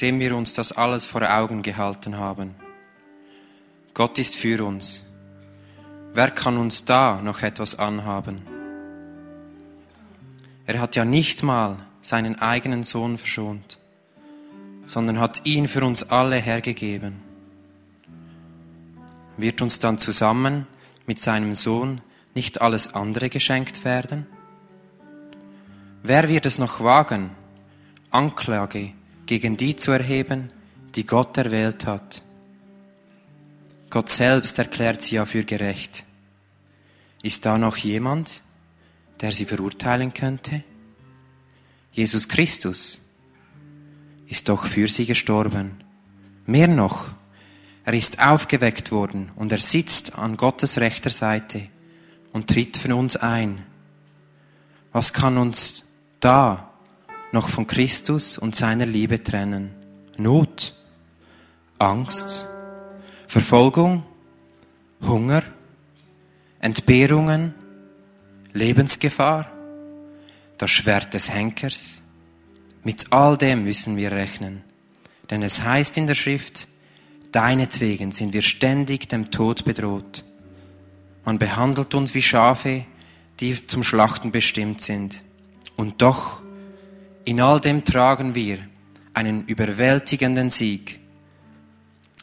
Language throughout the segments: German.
dem wir uns das alles vor Augen gehalten haben. Gott ist für uns. Wer kann uns da noch etwas anhaben? Er hat ja nicht mal seinen eigenen Sohn verschont, sondern hat ihn für uns alle hergegeben. Wird uns dann zusammen mit seinem Sohn nicht alles andere geschenkt werden? Wer wird es noch wagen, Anklage gegen die zu erheben, die Gott erwählt hat? Gott selbst erklärt sie ja für gerecht. Ist da noch jemand, der sie verurteilen könnte? Jesus Christus ist doch für sie gestorben. Mehr noch, er ist aufgeweckt worden und er sitzt an Gottes rechter Seite und tritt für uns ein. Was kann uns da noch von Christus und seiner Liebe trennen? Not, Angst, Verfolgung, Hunger, Entbehrungen, Lebensgefahr, das Schwert des Henkers. Mit all dem müssen wir rechnen. Denn es heißt in der Schrift, deinetwegen sind wir ständig dem Tod bedroht. Man behandelt uns wie Schafe, die zum Schlachten bestimmt sind. Und doch, in all dem tragen wir einen überwältigenden Sieg.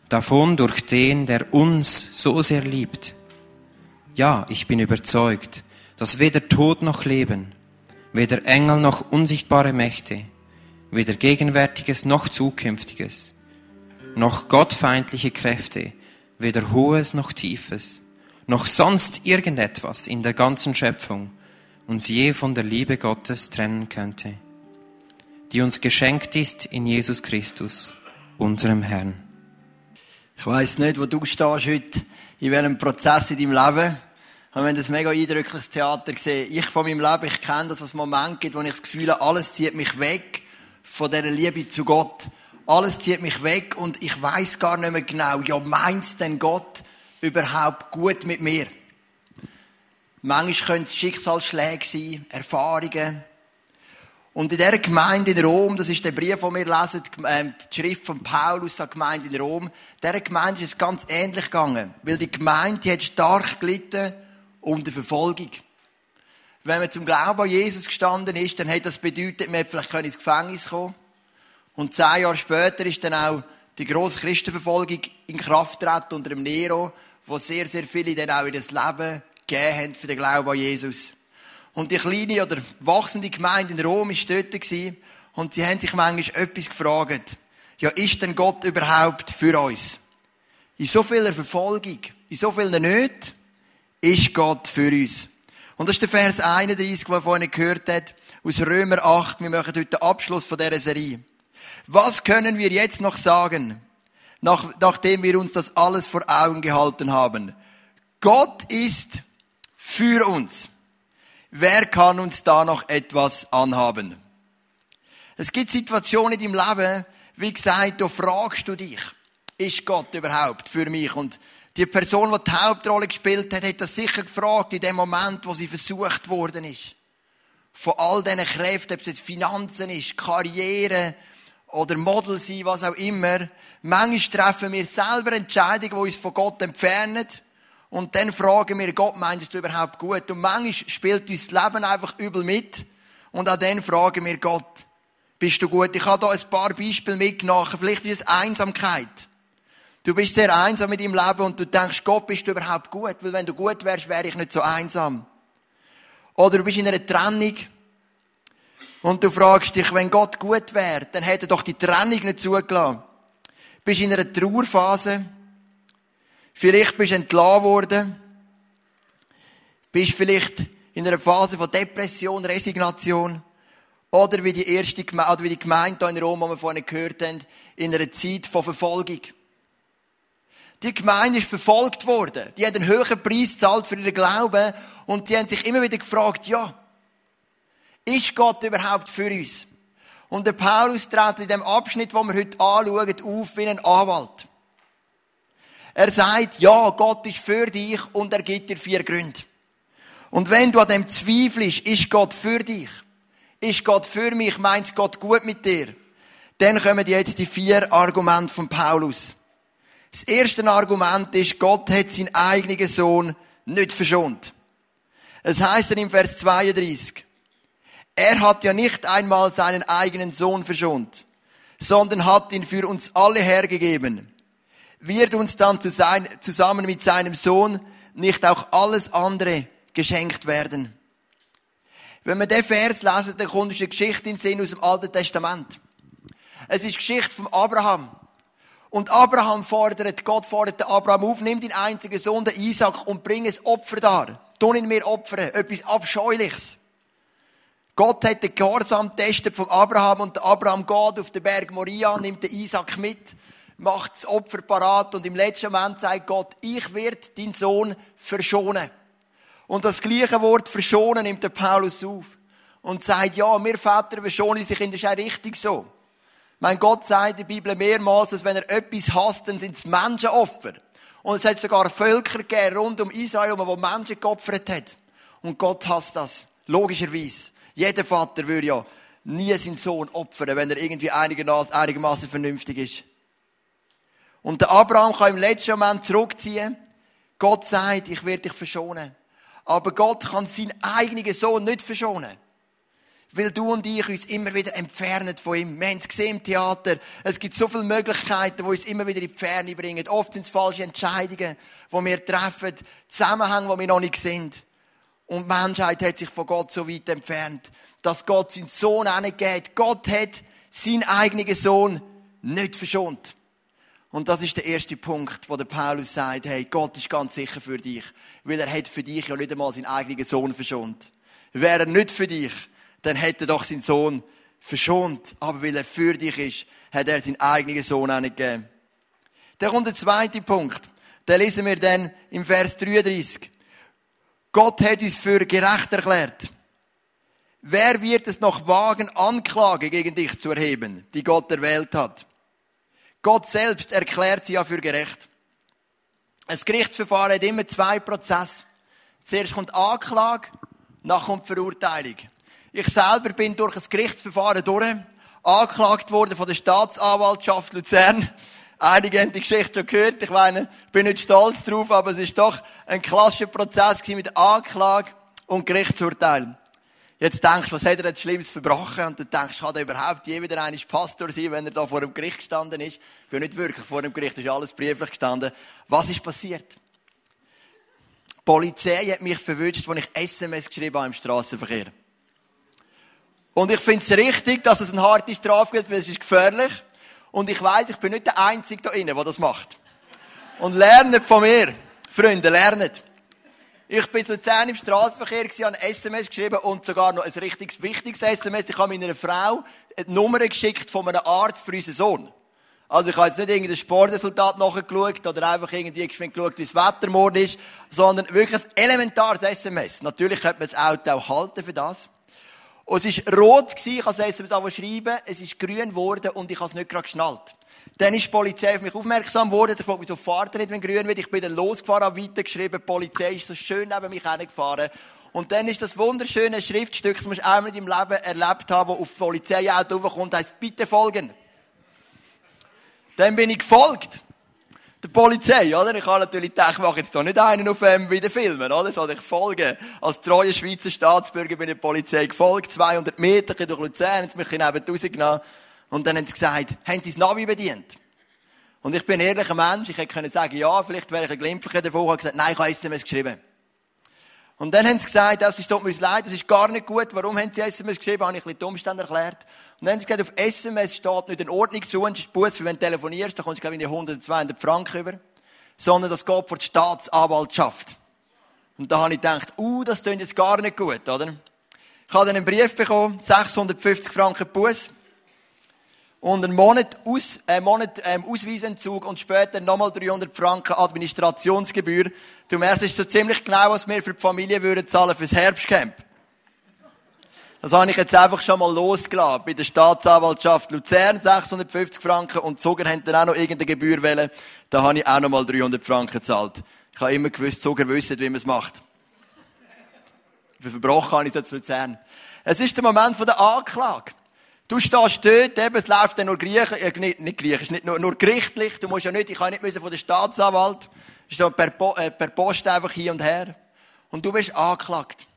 Davon durch den, der uns so sehr liebt. Ja, ich bin überzeugt, dass weder Tod noch Leben, weder Engel noch unsichtbare Mächte, weder Gegenwärtiges noch Zukünftiges, noch gottfeindliche Kräfte, weder Hohes noch Tiefes, noch sonst irgendetwas in der ganzen Schöpfung uns je von der Liebe Gottes trennen könnte, die uns geschenkt ist in Jesus Christus, unserem Herrn. Ich weiß nicht, wo du stehst heute, in welchem Prozess in deinem Leben. Wir haben das mega eindrückliches Theater gesehen. Ich von meinem Leben, ich kenne das, was es Moment gibt, wo ich das Gefühl habe, alles zieht mich weg von dieser Liebe zu Gott. Alles zieht mich weg und ich weiß gar nicht mehr genau, ja, meint denn Gott überhaupt gut mit mir? Manchmal können es Schicksalsschläge sein, Erfahrungen. Und in dieser Gemeinde in Rom, das ist der Brief, den wir lesen, ähm, die Schrift von Paulus an die Gemeinde in Rom, dieser Gemeinde ist es ganz ähnlich gegangen. Weil die Gemeinde, hat stark gelitten unter Verfolgung. Wenn man zum Glauben an Jesus gestanden ist, dann hat das bedeutet, man hätte vielleicht ins Gefängnis kommen und zehn Jahre später ist dann auch die grosse Christenverfolgung in Kraft getreten unter dem Nero, wo sehr, sehr viele dann auch in das Leben gegeben haben für den Glauben an Jesus. Und die kleine oder wachsende Gemeinde in Rom war dort und sie haben sich manchmal etwas gefragt. Ja, ist denn Gott überhaupt für uns? In so vieler Verfolgung, in so vielen Nöten, ist Gott für uns. Und das ist der Vers 31, den wir vorhin gehört haben, aus Römer 8. Wir machen heute den Abschluss von dieser Serie. Was können wir jetzt noch sagen, nach, nachdem wir uns das alles vor Augen gehalten haben? Gott ist für uns. Wer kann uns da noch etwas anhaben? Es gibt Situationen deinem Leben, wie gesagt, da fragst du dich, ist Gott überhaupt für mich? Und die Person, die die Hauptrolle gespielt hat, hat das sicher gefragt in dem Moment, wo sie versucht worden ist. Von all diesen Kräften, ob es jetzt Finanzen ist, Karriere, oder Model sein, was auch immer. Manchmal treffen wir selber Entscheidungen, die uns von Gott entfernen. Und dann fragen wir Gott, meinst du überhaupt gut? Und manchmal spielt uns das Leben einfach übel mit. Und auch dann fragen wir Gott, bist du gut? Ich habe da ein paar Beispiele mitgenommen. Vielleicht ist es Einsamkeit. Du bist sehr einsam in deinem Leben und du denkst, Gott, bist du überhaupt gut? Weil wenn du gut wärst, wäre ich nicht so einsam. Oder du bist in einer Trennung und du fragst dich, wenn Gott gut wäre, dann hätte er doch die Trennung nicht zugelassen. Bist in einer Trauerphase. Vielleicht bist du entlassen worden. Bist vielleicht in einer Phase von Depression, Resignation. Oder wie die erste Gemeinde, oder wie die Gemeinde in Rom, die wir vorhin gehört haben, in einer Zeit von Verfolgung. Die Gemeinde ist verfolgt worden. Die hat einen höheren Preis gezahlt für ihren Glauben. Und die haben sich immer wieder gefragt, ja, ist Gott überhaupt für uns? Und der Paulus tritt in dem Abschnitt, wo wir heute anschauen, auf wie ein Anwalt. Er sagt, ja, Gott ist für dich und er gibt dir vier Gründe. Und wenn du an dem zweifelst, ist Gott für dich? Ist Gott für mich? Meint Gott gut mit dir? dann kommen jetzt die vier Argumente von Paulus. Das erste Argument ist, Gott hat seinen eigenen Sohn nicht verschont. Es heißt dann im Vers 32, er hat ja nicht einmal seinen eigenen Sohn verschont, sondern hat ihn für uns alle hergegeben. Wird uns dann zusammen mit seinem Sohn nicht auch alles andere geschenkt werden? Wenn wir den Vers lesen, dann kommt eine Geschichte in den Sinn aus dem Alten Testament. Es ist Geschichte von Abraham. Und Abraham fordert, Gott fordert Abraham auf, nimm den einzigen Sohn, den Isaac, und bring ein Opfer dar. Tun ihn mir opfern. Etwas Abscheuliches. Gott hat den Gehorsam getestet von Abraham und Abraham geht auf den Berg Moria, nimmt den Isaac mit, macht das Opfer parat und im letzten Moment sagt Gott, ich werde deinen Sohn verschonen. Und das gleiche Wort verschonen nimmt der Paulus auf und sagt, ja, wir Väter verschonen sich, das ist auch richtig so. Mein Gott sagt in der Bibel mehrmals, dass wenn er etwas hasst, dann sind es Menschenopfer. Und es hat sogar Völker gegeben rund um Israel, wo Menschen geopfert hat. Und Gott hasst das. Logischerweise. Jeder Vater würde ja nie seinen Sohn opfern, wenn er irgendwie einigermaßen vernünftig ist. Und der Abraham kann im letzten Moment zurückziehen. Gott sagt, ich werde dich verschonen. Aber Gott kann seinen eigenen Sohn nicht verschonen. Weil du und ich uns immer wieder entfernen von ihm. Wir haben es gesehen im Theater. Es gibt so viele Möglichkeiten, die uns immer wieder in die Ferne bringen. Oft sind es falsche Entscheidungen, die wir treffen. Zusammenhänge, die wir noch nicht sind. Und die Menschheit hat sich von Gott so weit entfernt, dass Gott seinen Sohn geht. Gott hat seinen eigenen Sohn nicht verschont. Und das ist der erste Punkt, wo der Paulus sagt, hey, Gott ist ganz sicher für dich. Weil er hat für dich ja nicht einmal seinen eigenen Sohn verschont. Wäre er nicht für dich, dann hätte er doch seinen Sohn verschont. Aber weil er für dich ist, hat er seinen eigenen Sohn auch nicht gegeben. Dann kommt der zweite Punkt. Den lesen wir dann im Vers 33. Gott hat uns für gerecht erklärt. Wer wird es noch wagen, Anklage gegen dich zu erheben, die Gott erwählt hat? Gott selbst erklärt sie ja für gerecht. Ein Gerichtsverfahren hat immer zwei Prozesse. Zuerst kommt Anklage, dann kommt Verurteilung. Ich selber bin durch ein Gerichtsverfahren durch, angeklagt worden von der Staatsanwaltschaft Luzern. Einige haben die Geschichte schon gehört. Ich meine, ich bin nicht stolz drauf, aber es ist doch ein klassischer Prozess mit Anklage und Gerichtsurteil. Jetzt denkst was hat er jetzt Schlimmes verbrochen? Und dann denkst kann er überhaupt je wieder einmal Pastor sein, wenn er da vor dem Gericht gestanden ist? Ich bin nicht wirklich vor dem Gericht, ist alles brieflich gestanden. Was ist passiert? Die Polizei hat mich verwünscht, als ich SMS geschrieben habe im Straßenverkehr. Und ich finde es richtig, dass es eine harte Strafe gibt, weil es ist gefährlich. Und ich weiß, ich bin nicht der Einzige da innen, der das macht. Und lernt von mir. Freunde, lernt. Ich bin zu 10 im Straßenverkehr, habe ein SMS geschrieben und sogar noch ein richtig wichtiges SMS. Ich habe meiner Frau eine Nummer geschickt von einem Arzt für unseren Sohn. Also ich habe jetzt nicht irgendein Sportresultat nachgeschaut oder einfach irgendwie geschaut, wie das Wetter morgen ist, sondern wirklich ein elementares SMS. Natürlich könnte man das Auto auch halten für das. Und es war rot, ich kann es SMS schreiben, es ist grün geworden und ich habe es nicht gerade geschnallt. Dann ist die Polizei auf mich aufmerksam geworden. Sie fragt, wieso fahrt nicht, wenn grün wird? Ich bin dann losgefahren, habe weitergeschrieben. Die Polizei ist so schön neben mich hergefahren. Und dann ist das wunderschöne Schriftstück, das du einmal in deinem Leben erlebt haben, das auf das Polizeiauto raufkommt, heisst, bitte folgen. Dann bin ich gefolgt der Polizei, oder? Ich habe natürlich gedacht, ich mache jetzt hier nicht einen auf ähm, wie den Filmen, oder? Sondern ich folge. Als treuer Schweizer Staatsbürger bin ich der Polizei gefolgt, 200 Meter durch Luzern, jetzt mich neben rausgenommen. Und dann haben sie gesagt, haben sie das Navi bedient? Und ich bin ein ehrlicher Mensch, ich hätte können sagen, ja, vielleicht wäre ich ein Glimpflicher davon, habe gesagt, nein, ich habe SMS geschrieben. Und dann haben sie gesagt, das ist tut mir leid, das ist gar nicht gut. Warum haben sie SMS geschrieben? Habe ich ein die Umstände erklärt. Und dann haben sie gesagt, auf SMS steht nicht ein Ordnungsbus, wenn du telefonierst, da kommst du, glaube ich, 100, 200 Franken über. Sondern das geht vor die Staatsanwaltschaft. Und da habe ich gedacht, uh, das klingt jetzt gar nicht gut, oder? Ich habe dann einen Brief bekommen, 650 Franken Bus und einen Monat, Aus, äh, Monat ähm, Ausweisentzug und später nochmal 300 Franken Administrationsgebühr. Du merkst, das ist so ziemlich genau, was wir für die Familie würden zahlen fürs Herbstcamp. Das habe ich jetzt einfach schon mal losgelassen. Bei der Staatsanwaltschaft Luzern 650 Franken und Zuger haben dann auch noch irgendeine Gebühr wählen. Da habe ich auch noch mal 300 Franken gezahlt. Ich habe immer gewusst, Zuger wissen, wie man es macht. Verbrochen habe ich das Luzern. Es ist der Moment der Anklage. Du stehst dort, eben, es läuft dann nur Griechen, äh, nicht, nicht Griechisch, nicht nur, nur gerichtlich. Du musst ja nicht, ich kann nicht müssen von der Staatsanwalt. Ist so per, äh, per Post einfach hier und her. Und du bist angeklagt.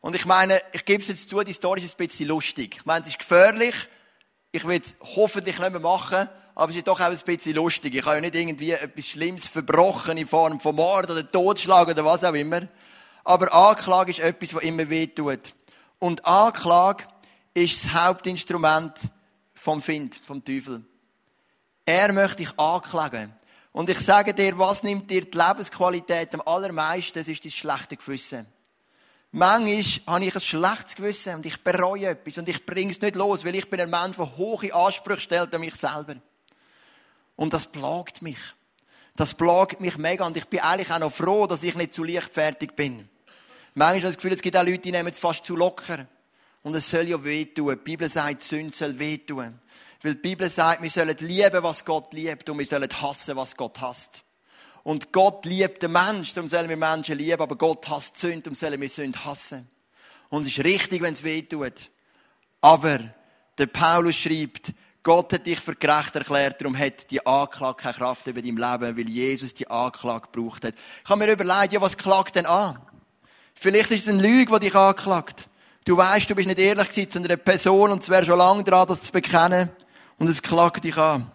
Und ich meine, ich gebe es jetzt zu, die Story ist ein bisschen lustig. Ich meine, es ist gefährlich. Ich will es hoffentlich nicht mehr machen. Aber es ist doch auch ein bisschen lustig. Ich habe ja nicht irgendwie etwas Schlimmes verbrochen in Form von Mord oder Totschlag oder was auch immer. Aber Anklage ist etwas, was immer weh tut. Und Anklage ist das Hauptinstrument vom Find, vom Teufel. Er möchte dich anklagen. Und ich sage dir, was nimmt dir die Lebensqualität am allermeisten? Das ist das schlechte Gewissen. Manchmal habe ich ein schlechtes Gewissen und ich bereue etwas und ich bringe es nicht los, weil ich bin ein Mensch, der hohe Ansprüche stellt an mich selber. Und das plagt mich. Das plagt mich mega und ich bin eigentlich auch noch froh, dass ich nicht zu leichtfertig bin. Manchmal habe ich das Gefühl, es gibt auch Leute, die nehmen es fast zu locker. Und es soll ja wehtun. Die Bibel sagt, Sünde soll wehtun. Weil die Bibel sagt, wir sollen lieben, was Gott liebt und wir sollen hassen, was Gott hasst. Und Gott liebt den Menschen, darum sollen wir Menschen lieben, aber Gott hasst Sünde, darum sollen wir Sünde hassen. Und es ist richtig, wenn es weh tut. Aber der Paulus schreibt, Gott hat dich für gerecht erklärt, darum hat die Anklage keine Kraft über dein Leben, weil Jesus die Anklage gebraucht hat. Ich habe mir überlegt, ja, was klagt denn an? Vielleicht ist es ein Lüge, die dich anklagt. Du weißt, du bist nicht ehrlich gewesen zu einer Person und es wäre schon lange dran, das zu bekennen. Und es klagt dich an.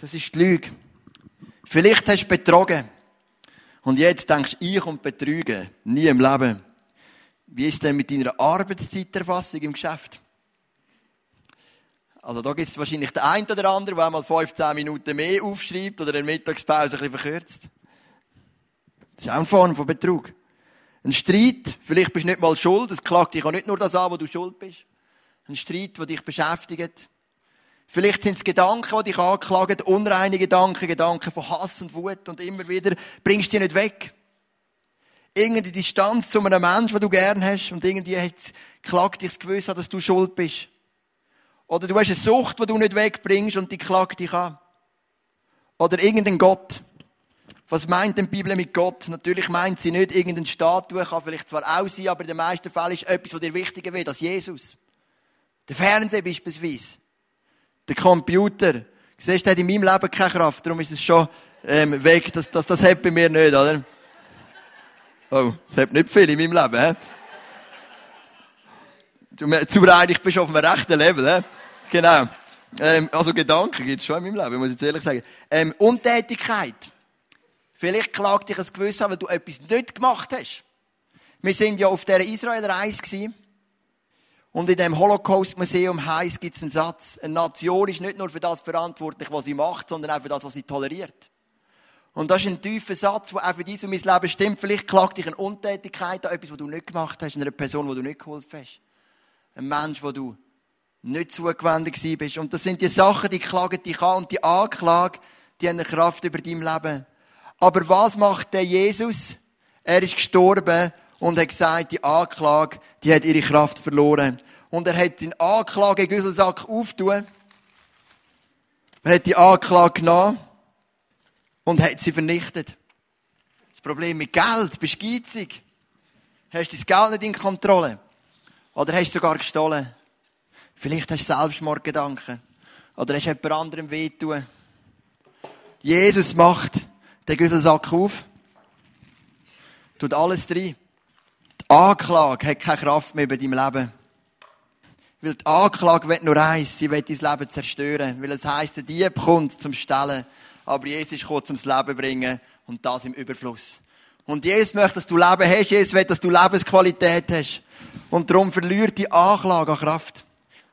Das ist die Lüge. Vielleicht hast du betrogen. Und jetzt denkst du, ich und betrügen. Nie im Leben. Wie ist denn mit deiner Arbeitszeiterfassung im Geschäft? Also da gibt es wahrscheinlich den einen oder anderen, der einmal 15 Minuten mehr aufschreibt oder eine Mittagspause ein bisschen verkürzt. Das ist auch eine Form von Betrug. Ein Streit, vielleicht bist du nicht mal schuld, es klagt dich auch nicht nur das an, wo du schuld bist. Ein Streit, der dich beschäftigt. Vielleicht sind es Gedanken, die dich anklagen, unreine Gedanken, Gedanken von Hass und Wut und immer wieder bringst du die nicht weg. Irgendeine Distanz zu einem Menschen, den du gern hast und irgendwie klagt dich das Gewissen dass du schuld bist. Oder du hast eine Sucht, die du nicht wegbringst und die klagt dich an. Oder irgendein Gott. Was meint denn die Bibel mit Gott? Natürlich meint sie nicht irgendeine Statue, kann vielleicht zwar auch sein, aber in den meisten Fällen ist etwas, was dir wichtiger wird als Jesus. Der Fernseher beispielsweise. Der Computer. Siehst du, der hat in meinem Leben keine Kraft, darum ist es schon ähm, weg. Das, das, das hat bei mir nicht, oder? Oh, das hat nicht viel in meinem Leben, hä? Du, zu einig bist auf einem rechten Level, hä? Genau. Ähm, also Gedanken gibt es schon in meinem Leben, muss ich jetzt ehrlich sagen. Ähm, Untätigkeit. Vielleicht klagt dich ein Gewissen weil du etwas nicht gemacht hast. Wir sind ja auf dieser Israel-Reise. Und in dem Holocaust-Museum heisst, gibt es einen Satz. Eine Nation ist nicht nur für das verantwortlich, was sie macht, sondern auch für das, was sie toleriert. Und das ist ein tiefer Satz, der auch für dich und mein Leben stimmt. Vielleicht klagt dich eine Untätigkeit an etwas, was du nicht gemacht hast, einer Person, die du nicht geholfen hast. Ein Mensch, wo du nicht zugewendet bist. Und das sind die Sachen, die klagen dich an. Und die Anklage, die haben eine Kraft über dein Leben. Aber was macht der Jesus? Er ist gestorben und hat gesagt, die Anklage, die hat ihre Kraft verloren. Und er hat den Anklage Güsselsack auftun. Er hat die Anklage genommen und hat sie vernichtet. Das Problem mit Geld, bist geizig? Hast du das Geld nicht in Kontrolle? Oder hast du sogar gestohlen? Vielleicht hast du Selbstmordgedanken. Oder hast du jemand anderem wehtun? Jesus macht den Güsselsack auf, tut alles rein. Die Anklage hat keine Kraft mehr über dein Leben. Weil die Anklage will nur eins, sie will dein Leben zerstören. Weil es heisst, der Dieb kommt zum Stellen, aber Jesus kommt zum Leben bringen und das im Überfluss. Und Jesus möchte, dass du Leben hast, Jesus will, dass du Lebensqualität hast. Und darum verliert die Anklage an Kraft.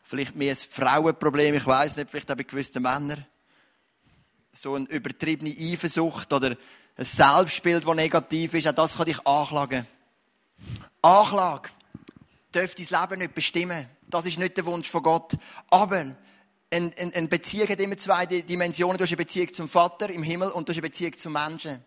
Vielleicht mehr ein Frauenproblem, ich weiß nicht, vielleicht auch bei gewissen Männern. So eine übertriebene Eifersucht oder ein Selbstbild, das negativ ist, auch das kann dich anklagen. Anklage dürfte dein Leben nicht bestimmen. Das ist nicht der Wunsch von Gott. Aber eine, eine, eine Beziehung hat immer zwei Dimensionen. Du hast eine Beziehung zum Vater im Himmel und du hast eine Beziehung zum Menschen.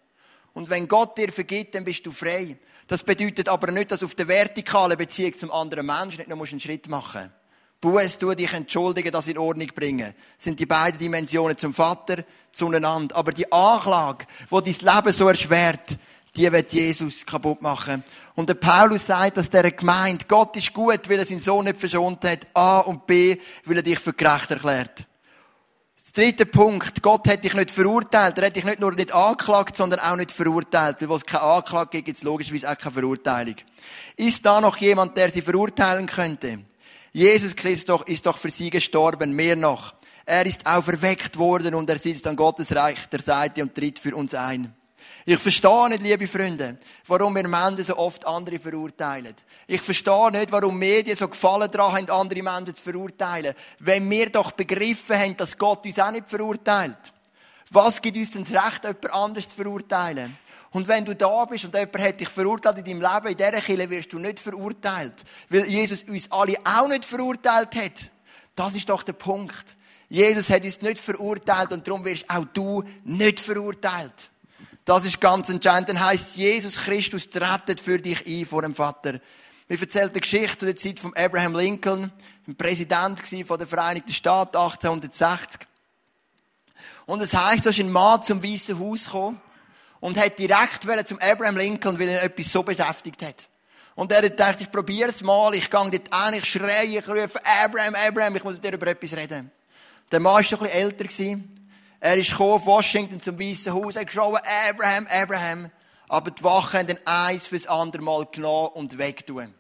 Und wenn Gott dir vergibt, dann bist du frei. Das bedeutet aber nicht, dass auf der vertikalen Beziehung zum anderen Menschen nicht noch einen Schritt machen musst. Buß, tu dich entschuldigen, das in Ordnung bringen. Das sind die beiden Dimensionen zum Vater, zueinander. Aber die Anklage, die dein Leben so erschwert, die wird Jesus kaputt machen. Und der Paulus sagt, dass der Gemeinde, Gott ist gut, weil er seinen Sohn nicht verschont hat. A und B, weil er dich für gerecht erklärt. Das dritte Punkt. Gott hat dich nicht verurteilt. Er hat dich nicht nur nicht angeklagt, sondern auch nicht verurteilt. Weil, wo es keine Anklage gibt, gibt es logischerweise auch keine Verurteilung. Ist da noch jemand, der sie verurteilen könnte? Jesus Christus ist doch für sie gestorben, mehr noch. Er ist auferweckt worden und er sitzt an Gottes Reich der Seite und tritt für uns ein. Ich verstehe nicht, liebe Freunde, warum wir Menschen so oft andere verurteilen. Ich verstehe nicht, warum Medien so Gefallen daran haben, andere Menschen zu verurteilen. Wenn wir doch begriffen haben, dass Gott uns auch nicht verurteilt. Was gibt uns denn das Recht, jemand anderes zu verurteilen? Und wenn du da bist und jemand hat dich verurteilt in deinem Leben, in dieser Kirche wirst du nicht verurteilt. Weil Jesus uns alle auch nicht verurteilt hat. Das ist doch der Punkt. Jesus hat uns nicht verurteilt und darum wirst auch du nicht verurteilt. Das ist ganz entscheidend. Dann heisst Jesus Christus trettet für dich ein vor dem Vater. Wir erzählt eine Geschichte zu der Zeit von Abraham Lincoln, ein Präsident der Vereinigten Staaten 1860. Und es heisst, so ist ein Mann zum Weißen Haus gekommen und hat direkt zum Abraham Lincoln, weil er etwas so beschäftigt hat. Und er hat gedacht, ich probiere es mal, ich gehe dort an, ich schreie, ich rufe Abraham, Abraham, ich muss mit dir über etwas reden. Der Mann war schon ein bisschen älter. Gewesen. Er ist gekommen Washington zum Weißen Haus, er hat geschrien, Abraham, Abraham. Aber die Wachen haben dann eins fürs andere Mal genommen und wegtun.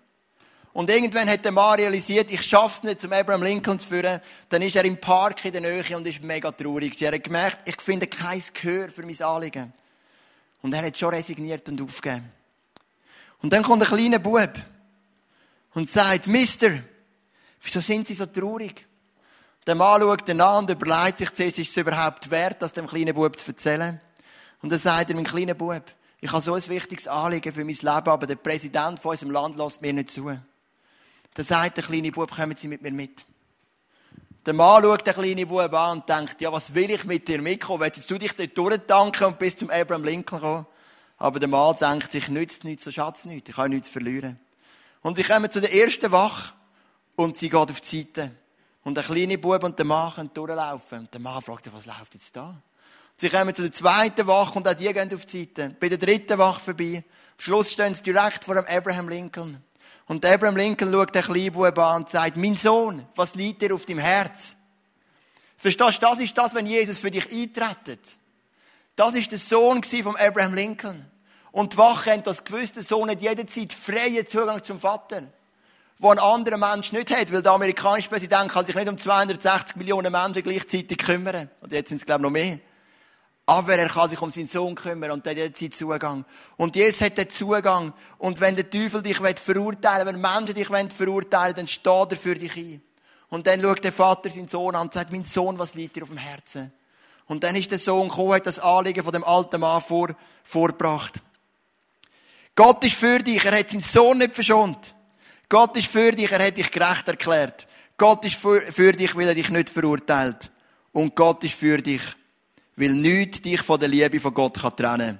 Und irgendwann hat der Mann realisiert, ich schaff's nicht, zum Abraham Lincoln zu führen. Dann ist er im Park in der Nähe und ist mega traurig. Er hat gemerkt, ich finde kein Gehör für mein Anliegen. Und er hat schon resigniert und aufgegeben. Und dann kommt ein kleiner Bub und sagt, Mister, wieso sind Sie so traurig? Der Mann schaut ihn an und überlegt sich zuerst, ist es überhaupt wert, das dem kleinen Bub zu erzählen? Und dann sagt er, mein kleiner Bub, ich habe so ein wichtiges Anliegen für mein Leben, aber der Präsident von unserem Land lässt mir nicht zu. Dann sagt der kleine Bub, kommen Sie mit mir mit. Der Mann schaut den kleinen Bub an und denkt, ja, was will ich mit dir mitkommen? Willst du dich dort durchtanken und bis zum Abraham Lincoln kommen? Aber der Mann denkt sich, nützt nichts, so schatz nichts, ich kann nichts verlieren. Und sie kommen zu der ersten Wache und sie geht auf die Seite. Und der kleine Bub und der Mann können durchlaufen. Und der Mann fragt, was läuft jetzt da? Sie kommen zu der zweiten Wache und auch die gehen auf die Seite. Bei der dritten Wache vorbei. Am Schluss stehen sie direkt vor dem Abraham Lincoln. Und Abraham Lincoln schaut den kleinen Bub an und sagt, mein Sohn, was liegt dir auf dem Herz? Verstehst du, das ist das, wenn Jesus für dich eintretet. Das ist der Sohn von Abraham Lincoln. Und die Wache haben das gewusst, der Sohn hat jederzeit freien Zugang zum Vater wo ein anderer Mensch nicht hat, weil der amerikanische Präsident kann sich nicht um 260 Millionen Menschen gleichzeitig kümmern. Und jetzt sind es, glaube ich, noch mehr. Aber er kann sich um seinen Sohn kümmern und der hat jetzt Zugang. Und Jesus hat den Zugang. Und wenn der Teufel dich verurteilen will, wenn Menschen dich verurteilen dann steht er für dich ein. Und dann schaut der Vater seinen Sohn an und sagt, mein Sohn, was liegt dir auf dem Herzen? Und dann ist der Sohn gekommen, hat das Anliegen von dem alten Mann vor, vorgebracht. Gott ist für dich, er hat seinen Sohn nicht verschont. Gott ist für dich, er hat dich gerecht erklärt. Gott ist für, für dich, weil er dich nicht verurteilt. Und Gott ist für dich, weil nichts dich von der Liebe von Gott kann trennen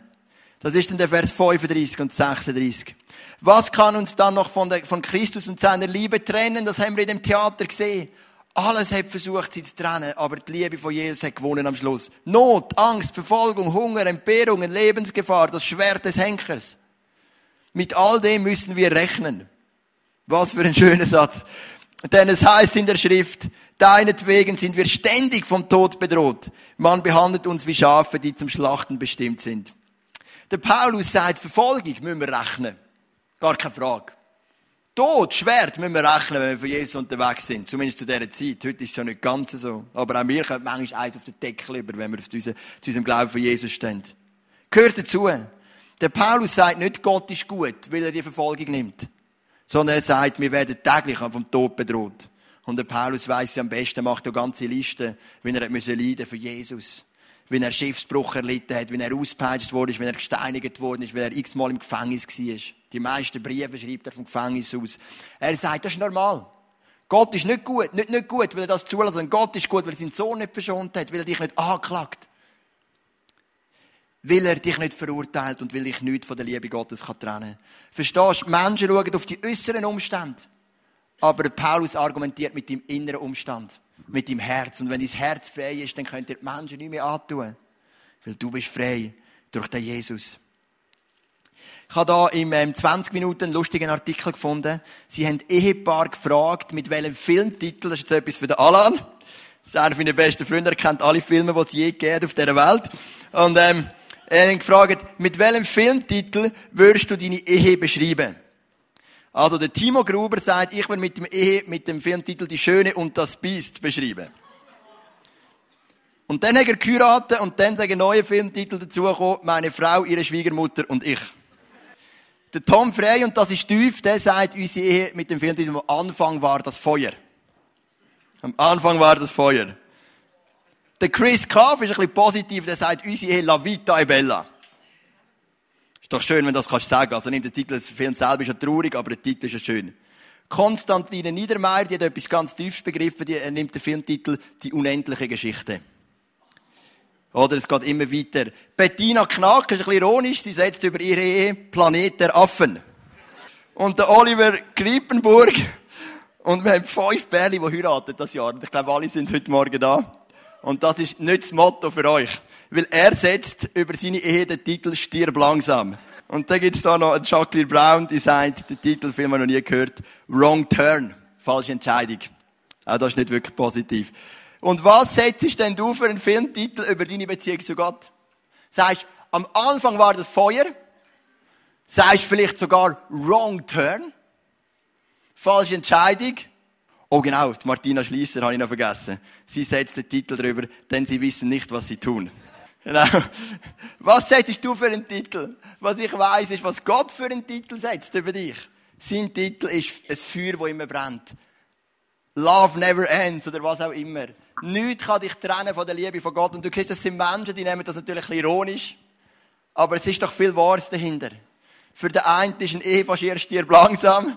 Das ist dann der Vers 35 und 36. Was kann uns dann noch von, der, von Christus und seiner Liebe trennen? Das haben wir in dem Theater gesehen. Alles hat versucht, sie zu trennen, aber die Liebe von Jesus hat gewonnen am Schluss. Not, Angst, Verfolgung, Hunger, Entbehrungen, Lebensgefahr, das Schwert des Henkers. Mit all dem müssen wir rechnen. Was für ein schöner Satz. Denn es heißt in der Schrift, deinetwegen sind wir ständig vom Tod bedroht. Man behandelt uns wie Schafe, die zum Schlachten bestimmt sind. Der Paulus sagt, Verfolgung müssen wir rechnen. Gar keine Frage. Tod, Schwert müssen wir rechnen, wenn wir von Jesus unterwegs sind. Zumindest zu dieser Zeit. Heute ist es ja nicht ganz so. Aber auch wir können manchmal eins auf den Deckel über, wenn wir zu unserem Glauben von Jesus stehen. Gehört dazu. Der Paulus sagt nicht, Gott ist gut, weil er die Verfolgung nimmt sondern er sagt, wir werden täglich vom Tod bedroht. Und der Paulus weiß ja am besten, macht eine ganze Liste, wie er müsse leiden für Jesus. Wie er Schiffsbruch erlitten hat, wie er ausgepeitscht wurde, wie er gesteinigt worden ist, wie er x-mal im Gefängnis war. Die meisten Briefe schreibt er vom Gefängnis aus. Er sagt, das ist normal. Gott ist nicht gut, nicht, nicht gut, weil er das zulässt, sondern Gott ist gut, weil er seinen Sohn nicht verschont hat, weil er dich nicht anklagt weil er dich nicht verurteilt und will dich nicht von der Liebe Gottes trennen kann. Verstehst du? Menschen schauen auf die äußeren Umstände. Aber Paulus argumentiert mit dem inneren Umstand, mit dem Herz. Und wenn dein Herz frei ist, dann könnt ihr die Menschen nicht mehr antun. Weil du bist frei durch den Jesus. Ich habe da im ähm, 20 Minuten einen lustigen Artikel gefunden. Sie haben Ehepaar gefragt, mit welchem Filmtitel, das ist jetzt etwas für den Alan. Das ist einer meiner besten Freunde, er kennt alle Filme, die es je gegeben auf dieser Welt. Und, ähm, er hat gefragt, mit welchem Filmtitel würdest du deine Ehe beschreiben? Also, der Timo Gruber sagt, ich will mit dem Ehe, mit dem Filmtitel Die Schöne und das Biest beschreiben. Und dann hat er geheiratet und dann sagen neue Filmtitel dazugekommen, meine Frau, ihre Schwiegermutter und ich. Der Tom Frey, und das ist tief, der sagt, unsere Ehe mit dem Filmtitel, am Anfang war das Feuer. Am Anfang war das Feuer. Der Chris Kaff ist ein bisschen positiv, der sagt, unsere Ehe La Vita e Bella. Ist doch schön, wenn das kannst sagen. Also nicht der Titel des Films selber ist ja traurig, aber der Titel ist ja schön. Konstantine Niedermeyer, die hat etwas ganz tiefes begriffen, die nimmt den Filmtitel Die unendliche Geschichte. Oder es geht immer weiter. Bettina Knack ist ein bisschen ironisch, sie setzt über ihre Ehe Planet der Affen. Und der Oliver Griepenburg. Und wir haben fünf Bärli, die heiraten das Jahr. Und ich glaube, alle sind heute Morgen da. Und das ist nicht das Motto für euch. Weil er setzt über seine Ehe den Titel Stirb langsam. Und dann gibt's da noch Jacqueline Brown, die sagt, den Titel, haben wir noch nie gehört, Wrong Turn. Falsche Entscheidung. Auch das ist nicht wirklich positiv. Und was setzt denn du für einen Filmtitel über deine Beziehung zu Gott? Sagst, am Anfang war das Feuer. Sagst vielleicht sogar Wrong Turn. Falsche Entscheidung. Oh genau, die Martina Schliesser habe ich noch vergessen. Sie setzt den Titel darüber, denn sie wissen nicht, was sie tun. Genau. Was setzt du für einen Titel? Was ich weiß, ist, was Gott für einen Titel setzt über dich. Sein Titel ist ein Feuer, das immer brennt. Love never ends oder was auch immer. Nichts kann dich trennen von der Liebe von Gott. Und du siehst, das sind Menschen, die nehmen das natürlich ironisch. Aber es ist doch viel Wahres dahinter. Für den einen ist ein erst stirbt langsam.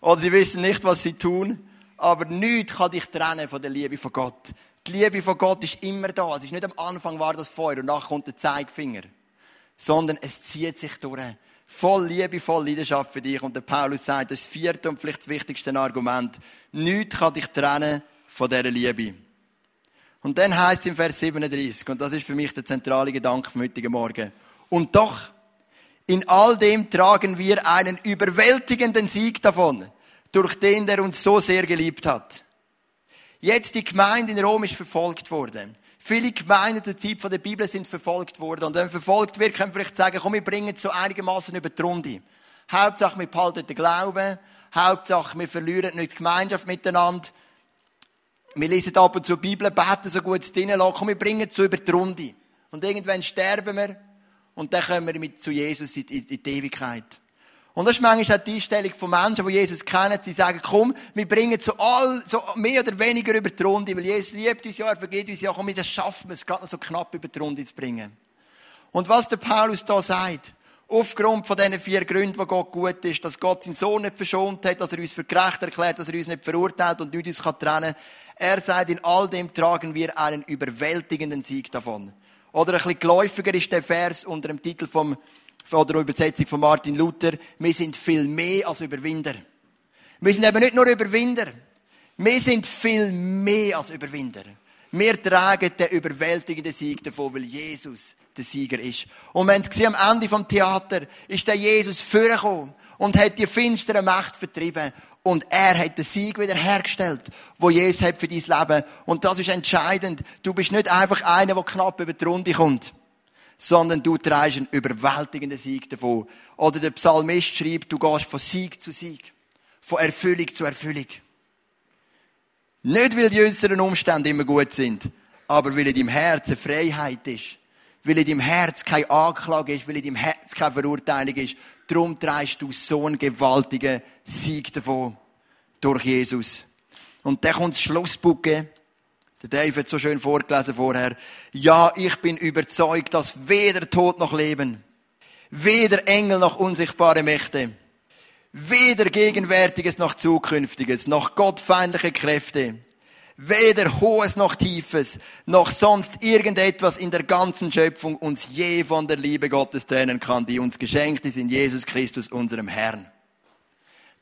Oder sie wissen nicht, was sie tun. Aber nichts kann dich trennen von der Liebe von Gott. Die Liebe von Gott ist immer da. Es ist nicht am Anfang war das Feuer und nachher kommt der Zeigefinger. Sondern es zieht sich durch. Voll Liebe, voll Leidenschaft für dich. Und der Paulus sagt, das vierte und vielleicht das wichtigste Argument. Nichts kann dich trennen von dieser Liebe. Und dann heißt es im Vers 37, und das ist für mich der zentrale Gedanke vom heutigen Morgen. Und doch, in all dem tragen wir einen überwältigenden Sieg davon, durch den der uns so sehr geliebt hat. Jetzt die Gemeinde in Rom ist verfolgt worden. Viele Gemeinden zur Zeit der Bibel sind verfolgt worden. Und wenn verfolgt wird, können wir vielleicht sagen, komm, wir bringen es so einigermaßen über die Runde. Hauptsache, wir behalten den Glauben. Hauptsache, wir verlieren nicht die Gemeinschaft miteinander. Wir lesen ab und zu die Bibel, beten so gut es drinnen. Komm, wir bringen es so über die Runde. Und irgendwann sterben wir. Und dann kommen wir mit zu Jesus in die Ewigkeit. Und das ist manchmal auch die Einstellung von Menschen, die Jesus kennen. Sie sagen, komm, wir bringen so all, so mehr oder weniger über die Runde, weil Jesus liebt uns ja, er vergeht uns ja, komm, das schaffen wir es, gerade noch so knapp über die Runde zu bringen. Und was der Paulus da sagt, aufgrund von diesen vier Gründen, wo Gott gut ist, dass Gott seinen Sohn nicht verschont hat, dass er uns für gerecht erklärt, dass er uns nicht verurteilt und nicht uns trennen kann, er sagt, in all dem tragen wir einen überwältigenden Sieg davon. Oder ein bisschen geläufiger ist der Vers unter dem Titel vom von der Übersetzung von Martin Luther, wir sind viel mehr als Überwinder. Wir sind eben nicht nur Überwinder, wir sind viel mehr als Überwinder. Wir tragen den überwältigenden Sieg davon, weil Jesus der Sieger ist. Und es gesehen, am Ende vom Theater ist der Jesus vorgekommen und hat die finstere Macht vertrieben. Und er hat den Sieg wieder hergestellt, wo Jesus hat für dein Leben. Und das ist entscheidend. Du bist nicht einfach einer, der knapp über die Runde kommt sondern du trägst einen überwältigenden Sieg davon. Oder der Psalmist schreibt, du gehst von Sieg zu Sieg, von Erfüllung zu Erfüllung. Nicht, weil die äußeren Umstände immer gut sind, aber weil in deinem Herzen Freiheit ist. Weil in deinem Herz keine Anklage ist, weil in deinem Herz keine Verurteilung ist. Darum trägst du so einen gewaltigen Sieg davon. Durch Jesus. Und dann kommt das Schlussbucke. Der Dave hat so schön vorgelesen vorher. Ja, ich bin überzeugt, dass weder Tod noch Leben, weder Engel noch unsichtbare Mächte, weder Gegenwärtiges noch Zukünftiges, noch gottfeindliche Kräfte, weder Hohes noch Tiefes, noch sonst irgendetwas in der ganzen Schöpfung uns je von der Liebe Gottes trennen kann, die uns geschenkt ist in Jesus Christus, unserem Herrn.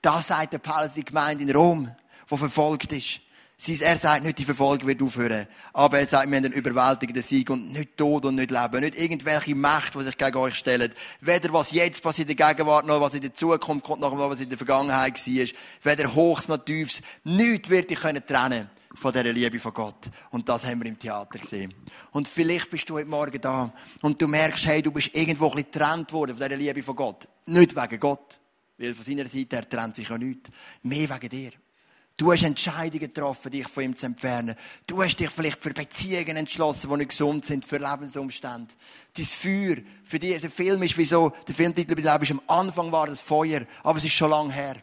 Das sagt der Paulus die Gemeinde in Rom, wo verfolgt ist. Er sagt nicht, die Verfolgung wird aufhören. Aber er sagt, wir haben einen überwältigenden Sieg und nicht Tod und nicht Leben. Nicht irgendwelche Mächte, die sich gegen euch stellen. Weder was jetzt passiert in der Gegenwart, noch was in der Zukunft kommt, noch was in der Vergangenheit war. Weder Hochs noch Tiefs. Nichts wird dich trennen können von dieser Liebe von Gott. Und das haben wir im Theater gesehen. Und vielleicht bist du heute Morgen da und du merkst, hey, du bist irgendwo ein bisschen getrennt worden von dieser Liebe von Gott. Nicht wegen Gott. Weil von seiner Seite her trennt sich ja nichts. Mehr wegen dir. Du hast Entscheidungen getroffen, dich von ihm zu entfernen. Du hast dich vielleicht für Beziehungen entschlossen, die nicht gesund sind, für Lebensumstände. Dein Feuer, für dich, der Film ist wie so, der Filmtitel bei ist, am Anfang war das Feuer, aber es ist schon lange her.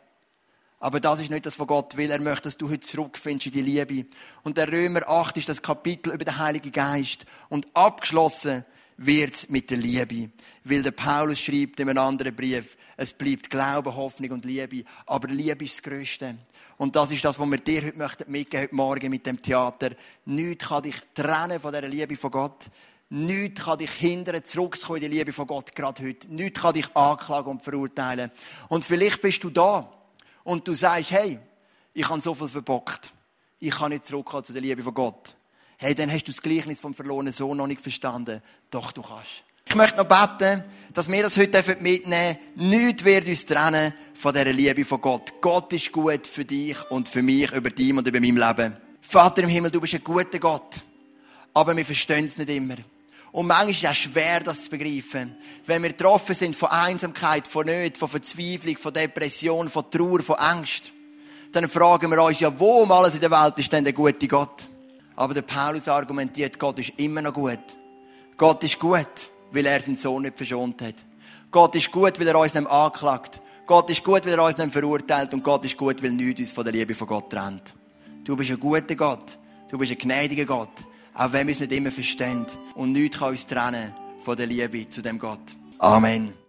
Aber das ist nicht das, was Gott will. Er möchte, dass du heute zurückfindest in die Liebe. Und der Römer 8 ist das Kapitel über den Heiligen Geist. Und abgeschlossen wird's mit der Liebe. Weil der Paulus schreibt in einem anderen Brief, es bleibt Glaube, Hoffnung und Liebe. Aber Liebe ist das Größte. Und das ist das, was wir dir heute möchten mitgeben, heute Morgen mit dem Theater. Nichts kann dich trennen von dieser Liebe von Gott. Nichts kann dich hindern, zurückzukommen in die Liebe von Gott, gerade heute. Nichts kann dich anklagen und verurteilen. Und vielleicht bist du da und du sagst, hey, ich habe so viel verbockt. Ich kann nicht zurückkommen zu der Liebe von Gott. Hey, dann hast du das Gleichnis vom verlorenen Sohn noch nicht verstanden. Doch, du kannst. Ich möchte noch beten, dass wir das heute mitnehmen dürfen. Nichts wird uns trennen von dieser Liebe von Gott. Gott ist gut für dich und für mich, über dich und über mein Leben. Vater im Himmel, du bist ein guter Gott. Aber wir verstehen es nicht immer. Und manchmal ist es auch schwer, das zu begreifen. Wenn wir getroffen sind von Einsamkeit, von Nöten, von Verzweiflung, von Depression, von Trauer, von Angst, dann fragen wir uns ja, wo um alles in der Welt ist denn der gute Gott? Aber der Paulus argumentiert, Gott ist immer noch gut. Gott ist gut weil er seinen Sohn nicht verschont hat. Gott ist gut, weil er uns nicht anklagt. Gott ist gut, weil er uns nicht verurteilt. Und Gott ist gut, weil nichts uns von der Liebe von Gott trennt. Du bist ein guter Gott. Du bist ein gnädiger Gott. Auch wenn wir es nicht immer verstehen. Und nichts kann uns trennen von der Liebe zu dem Gott. Amen.